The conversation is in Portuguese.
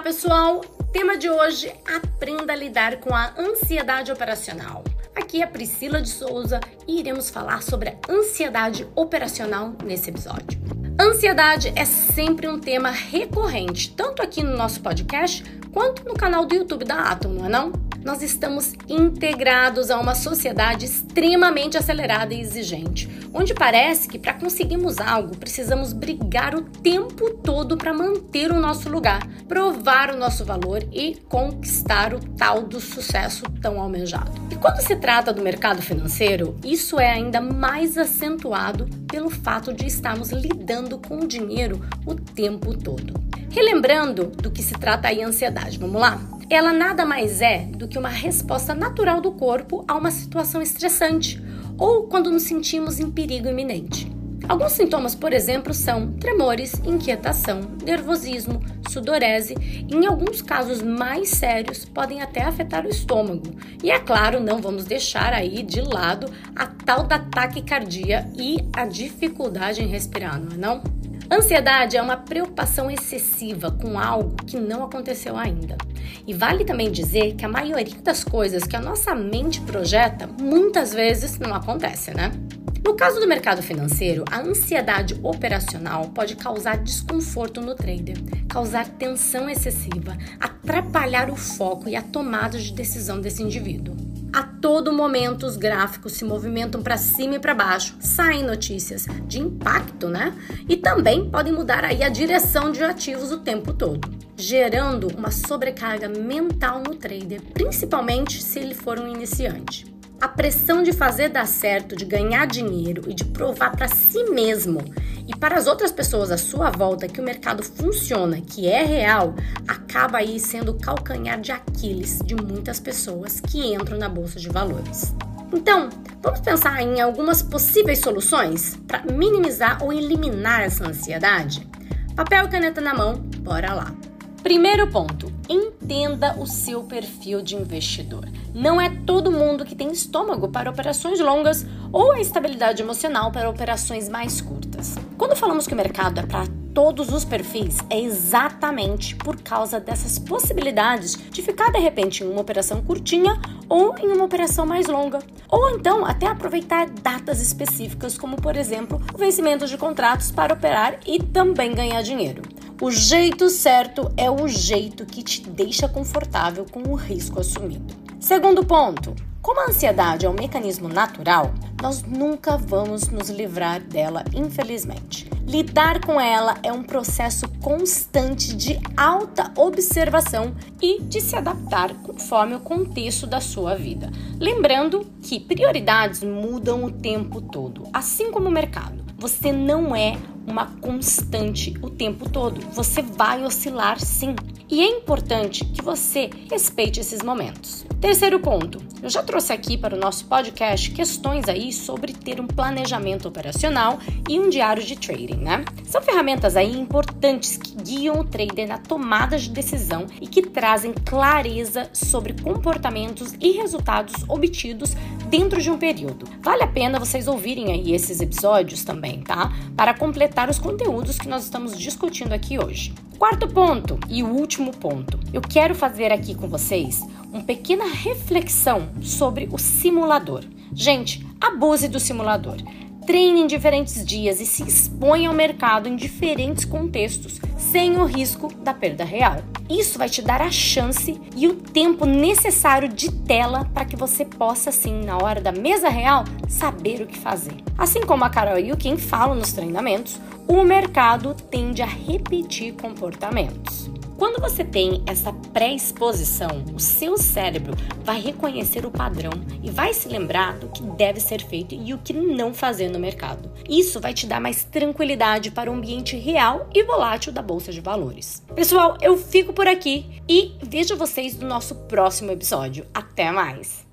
pessoal! Tema de hoje: aprenda a lidar com a ansiedade operacional. Aqui é Priscila de Souza e iremos falar sobre a ansiedade operacional nesse episódio. Ansiedade é sempre um tema recorrente, tanto aqui no nosso podcast quanto no canal do YouTube da Atom, não é não? Nós estamos integrados a uma sociedade extremamente acelerada e exigente, onde parece que para conseguirmos algo precisamos brigar o tempo todo para manter o nosso lugar, provar o nosso valor e conquistar o tal do sucesso tão almejado. E quando se trata do mercado financeiro, isso é ainda mais acentuado pelo fato de estarmos lidando com o dinheiro o tempo todo. Relembrando do que se trata aí a ansiedade, vamos lá? Ela nada mais é do que uma resposta natural do corpo a uma situação estressante ou quando nos sentimos em perigo iminente. Alguns sintomas, por exemplo, são tremores, inquietação, nervosismo, sudorese e, em alguns casos mais sérios, podem até afetar o estômago. E é claro, não vamos deixar aí de lado a tal da taquicardia e a dificuldade em respirar, não é não? Ansiedade é uma preocupação excessiva com algo que não aconteceu ainda. E vale também dizer que a maioria das coisas que a nossa mente projeta muitas vezes não acontece, né? No caso do mercado financeiro, a ansiedade operacional pode causar desconforto no trader, causar tensão excessiva, atrapalhar o foco e a tomada de decisão desse indivíduo. A todo momento os gráficos se movimentam para cima e para baixo, saem notícias de impacto, né? E também podem mudar aí a direção de ativos o tempo todo, gerando uma sobrecarga mental no trader, principalmente se ele for um iniciante. A pressão de fazer dar certo, de ganhar dinheiro e de provar para si mesmo e para as outras pessoas à sua volta que o mercado funciona, que é real, acaba aí sendo o calcanhar de Aquiles de muitas pessoas que entram na bolsa de valores. Então, vamos pensar em algumas possíveis soluções para minimizar ou eliminar essa ansiedade? Papel e caneta na mão, bora lá! Primeiro ponto: entenda o seu perfil de investidor. Não é todo mundo que tem estômago para operações longas ou a estabilidade emocional para operações mais curtas. Quando falamos que o mercado é para todos os perfis, é exatamente por causa dessas possibilidades de ficar de repente em uma operação curtinha ou em uma operação mais longa. Ou então até aproveitar datas específicas, como por exemplo o vencimento de contratos para operar e também ganhar dinheiro. O jeito certo é o jeito que te deixa confortável com o risco assumido. Segundo ponto, como a ansiedade é um mecanismo natural, nós nunca vamos nos livrar dela, infelizmente. Lidar com ela é um processo constante de alta observação e de se adaptar conforme o contexto da sua vida. Lembrando que prioridades mudam o tempo todo, assim como o mercado. Você não é uma constante o tempo todo. Você vai oscilar sim. E é importante que você respeite esses momentos. Terceiro ponto, eu já trouxe aqui para o nosso podcast questões aí sobre ter um planejamento operacional e um diário de trading, né? São ferramentas aí importantes que guiam o trader na tomada de decisão e que trazem clareza sobre comportamentos e resultados obtidos dentro de um período. Vale a pena vocês ouvirem aí esses episódios também, tá? Para completar os conteúdos que nós estamos discutindo aqui hoje. Quarto ponto e último ponto. Eu quero fazer aqui com vocês uma pequena reflexão sobre o simulador. Gente, abuse do simulador. Treine em diferentes dias e se exponha ao mercado em diferentes contextos, sem o risco da perda real. Isso vai te dar a chance e o tempo necessário de tela para que você possa, assim, na hora da mesa real, saber o que fazer. Assim como a Carol e o Kim falam nos treinamentos, o mercado tende a repetir comportamentos. Quando você tem essa pré-exposição, o seu cérebro vai reconhecer o padrão e vai se lembrar do que deve ser feito e o que não fazer no mercado. Isso vai te dar mais tranquilidade para o ambiente real e volátil da bolsa de valores. Pessoal, eu fico por aqui e vejo vocês no nosso próximo episódio. Até mais!